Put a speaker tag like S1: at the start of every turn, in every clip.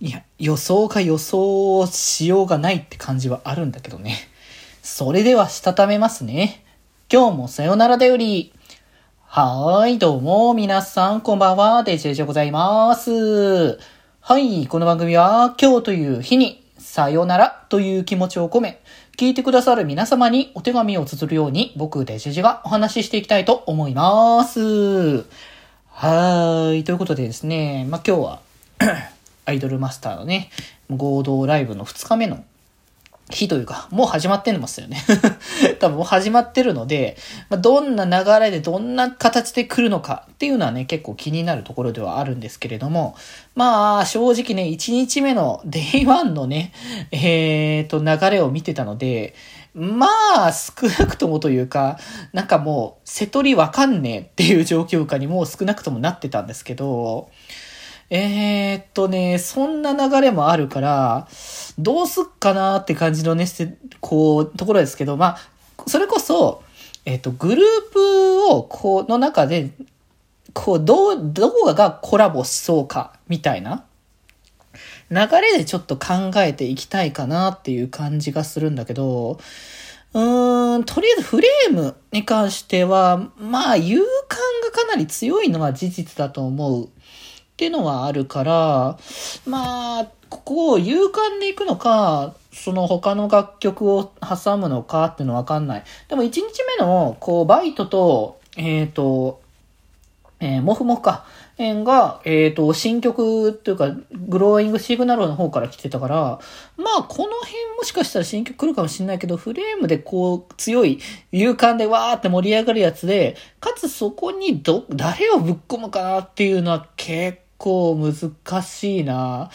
S1: いや、予想か予想しようがないって感じはあるんだけどね。それでは、したためますね。今日もさよならだより。はーい、どうも、皆さん、こんばんは、デジェジでございます。はい、この番組は、今日という日に、さよならという気持ちを込め、聞いてくださる皆様にお手紙を綴るように、僕、デジェジがお話ししていきたいと思います。はーい、ということでですね、まあ、今日は、アイドルマスターのね、合同ライブの2日目の日というか、もう始まってんのますよね。多分もう始まってるので、ま、どんな流れでどんな形で来るのかっていうのはね、結構気になるところではあるんですけれども、まあ、正直ね、1日目の Day1 のね、えーと、流れを見てたので、まあ、少なくともというか、なんかもう、瀬取りわかんねえっていう状況下にもう少なくともなってたんですけど、えー、っとね、そんな流れもあるから、どうすっかなって感じのね、こう、ところですけど、まあ、それこそ、えー、っと、グループを、こ、の中で、こう、どう、どこがコラボしそうか、みたいな流れでちょっと考えていきたいかなっていう感じがするんだけど、うーん、とりあえずフレームに関しては、まあ、勇敢がかなり強いのは事実だと思う。っていうのはあるから、まあ、ここを勇敢でいくのか、その他の楽曲を挟むのかっていうのはわかんない。でも1日目の、こう、バイトと、えっ、ー、と、えー、モフモフか、えー、が、えっ、ー、と、新曲っていうか、グローイングシグナルの方から来てたから、まあ、この辺もしかしたら新曲来るかもしれないけど、フレームでこう、強い、勇敢でわーって盛り上がるやつで、かつそこにど、誰をぶっ込むかなっていうのは結構難しいな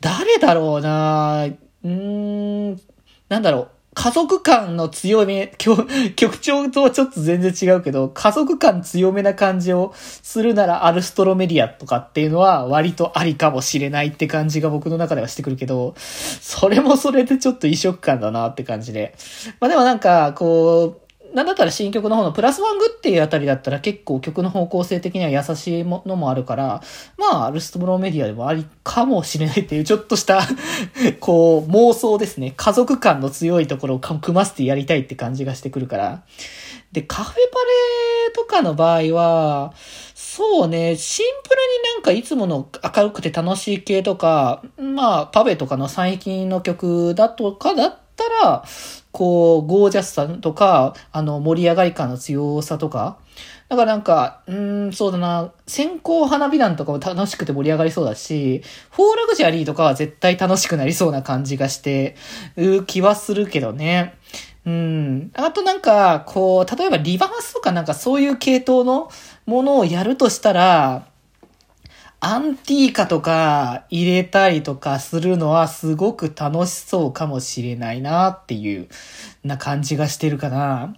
S1: 誰だろうなうーん、なんだろう。家族感の強め、曲調とはちょっと全然違うけど、家族感強めな感じをするならアルストロメディアとかっていうのは割とありかもしれないって感じが僕の中ではしてくるけど、それもそれでちょっと異色感だなって感じで。まあでもなんか、こう、なんだったら新曲の方のプラスワングっていうあたりだったら結構曲の方向性的には優しいものもあるから、まあ、ルストブローメディアでもありかもしれないっていうちょっとした こう、妄想ですね。家族感の強いところを組ませてやりたいって感じがしてくるから。で、カフェパレとかの場合は、そうね、シンプルになんかいつもの明るくて楽しい系とか、まあ、パベとかの最近の曲だとかだったたら、こう、ゴージャスさとか、あの、盛り上がり感の強さとか。だからなんか、うん、そうだな、先行花火団とかも楽しくて盛り上がりそうだし、フォーラグジュアリーとかは絶対楽しくなりそうな感じがして、う気はするけどね。うん。あとなんか、こう、例えばリバースとかなんかそういう系統のものをやるとしたら、アンティーカとか入れたりとかするのはすごく楽しそうかもしれないなっていうな感じがしてるかな。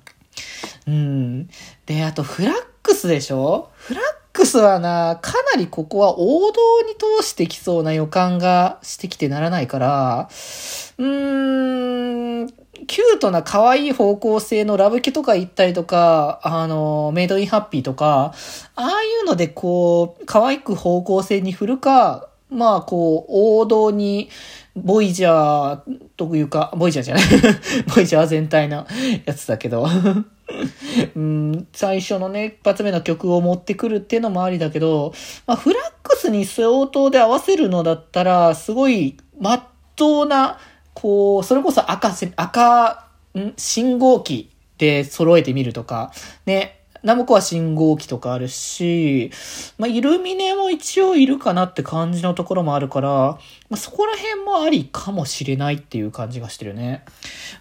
S1: うん。で、あとフラックスでしょ？フラックスはな、かなりここは王道に通してきそうな予感がしてきてならないから、うーん、キュートな可愛い方向性のラブキとか言ったりとか、あの、メイドインハッピーとか、ああいうのでこう、可愛く方向性に振るか、まあこう、王道に、ボイジャーというか、ボイジャーじゃない。ボイジャー全体のやつだけど。うん、最初のね、一発目の曲を持ってくるっていうのもありだけど、まあ、フラックスに相当で合わせるのだったら、すごい、まっとうな、こう、それこそ赤せ、赤、ん？信号機で揃えてみるとか、ね、ナムコは信号機とかあるし、まあ、イルミネも一応いるかなって感じのところもあるから、まあ、そこら辺もありかもしれないっていう感じがしてるね。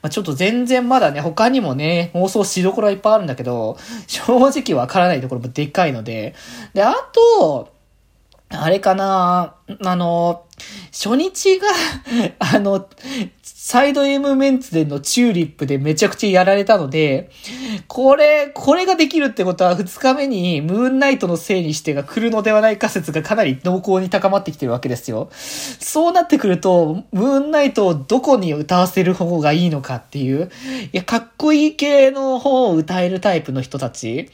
S1: まあ、ちょっと全然まだね、他にもね、妄想しどころはいっぱいあるんだけど、正直わからないところもでかいので。で、あと、あれかなあの、初日が、あの、サイド M メンツでのチューリップでめちゃくちゃやられたので、これ、これができるってことは2日目にムーンナイトのせいにしてが来るのではないか説がかなり濃厚に高まってきてるわけですよ。そうなってくると、ムーンナイトをどこに歌わせる方がいいのかっていう、いや、かっこいい系の方を歌えるタイプの人たち。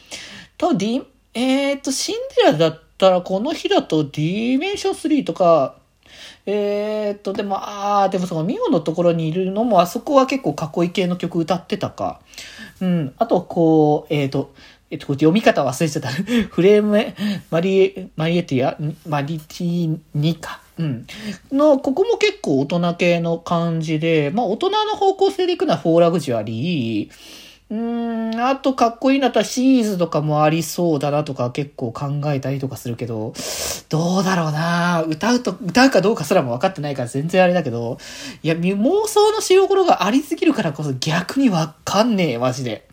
S1: と、ディ、えー、っと、シンデレラだったらこの日だとディメンション3とか、えー、っと、でも、あー、でもそのミオのところにいるのも、あそこは結構囲い系の曲歌ってたか。うん。あと、こう、えー、っと、えっと、読み方忘れちゃった。フレーム、マリエ、マリエティア、マリティニか。うん。の、ここも結構大人系の感じで、まあ大人の方向性でいくのはフォーラグジュアリー、うん、あとかっこいいなったシーズとかもありそうだなとか結構考えたりとかするけど、どうだろうな歌うと、歌うかどうかすらも分かってないから全然あれだけど、いや、妄想のしようころがありすぎるからこそ逆にわかんねえ、マジで。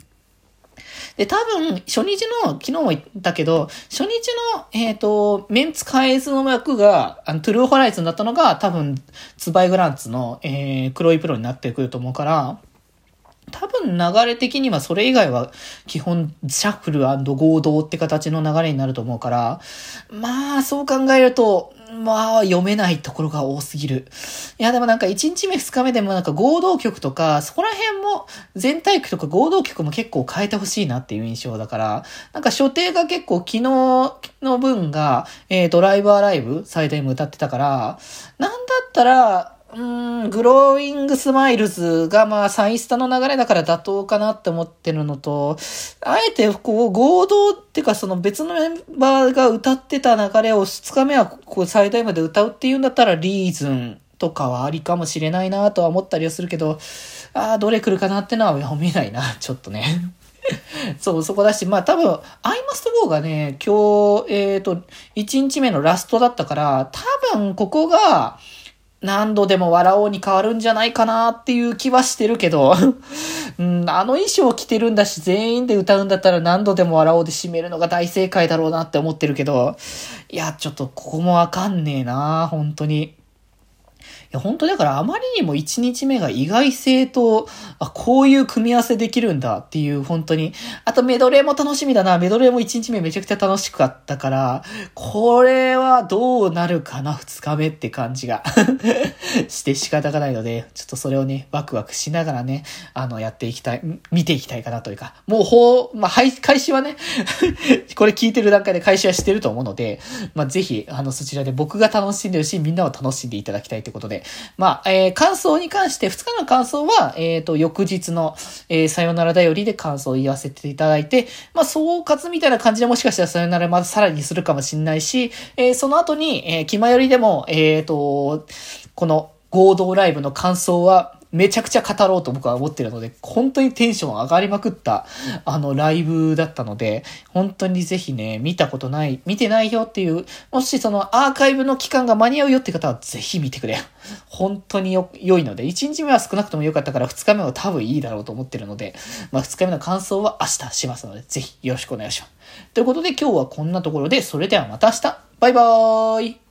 S1: で、多分、初日の、昨日も言ったけど、初日の、えっ、ー、と、メンツ変えずの役が、あの、トゥルーホライズになったのが、多分、ツバイグランツの、えー、黒いプロになってくると思うから、多分流れ的にはそれ以外は基本シャッフル合同って形の流れになると思うから、まあそう考えると、まあ読めないところが多すぎる。いやでもなんか1日目2日目でもなんか合同曲とか、そこら辺も全体曲とか合同曲も結構変えてほしいなっていう印象だから、なんか所定が結構昨日の分が、えー、ドライバーライブ最大も歌ってたから、なんだったら、うん、グローイングスマイルズがまあサイスタの流れだから妥当かなって思ってるのと、あえてこう合同っていうかその別のメンバーが歌ってた流れを2日目はこう最大まで歌うっていうんだったらリーズンとかはありかもしれないなとは思ったりはするけど、ああ、どれ来るかなってのは読めないな、ちょっとね。そう、そこだし、まあ多分、アイマストゴーがね、今日、えっ、ー、と、1日目のラストだったから、多分ここが、何度でも笑おうに変わるんじゃないかなっていう気はしてるけど、うん、あの衣装着てるんだし、全員で歌うんだったら何度でも笑おうで締めるのが大正解だろうなって思ってるけど、いや、ちょっとここもわかんねえな本当に。や、本当だからあまりにも1日目が意外性と、あ、こういう組み合わせできるんだっていう、本当に。あとメドレーも楽しみだな。メドレーも1日目めちゃくちゃ楽しかったから、これはどうなるかな、2日目って感じが して仕方がないので、ちょっとそれをね、ワクワクしながらね、あの、やっていきたい、見ていきたいかなというか、もうほう、まあ、開始はね これ聞いてる段階で開始はしてると思うので、まあ、ぜひ、あの、そちらで僕が楽しんでるし、みんなを楽しんでいただきたいということで、まあ、えー、感想に関して、2日の感想は、えっ、ー、と、翌日の、えー、さよならだよりで感想を言わせていただいて、まあ、総括みたいな感じでもしかしたらさよならまたさらにするかもしんないし、えー、その後に、えー、気前よりでも、えっ、ー、と、この合同ライブの感想は、めちゃくちゃ語ろうと僕は思ってるので、本当にテンション上がりまくった、あの、ライブだったので、本当にぜひね、見たことない、見てないよっていう、もしそのアーカイブの期間が間に合うよって方はぜひ見てくれ。本当によ、良いので、1日目は少なくとも良かったから2日目は多分いいだろうと思ってるので、まあ2日目の感想は明日しますので、ぜひよろしくお願いします。ということで今日はこんなところで、それではまた明日バイバーイ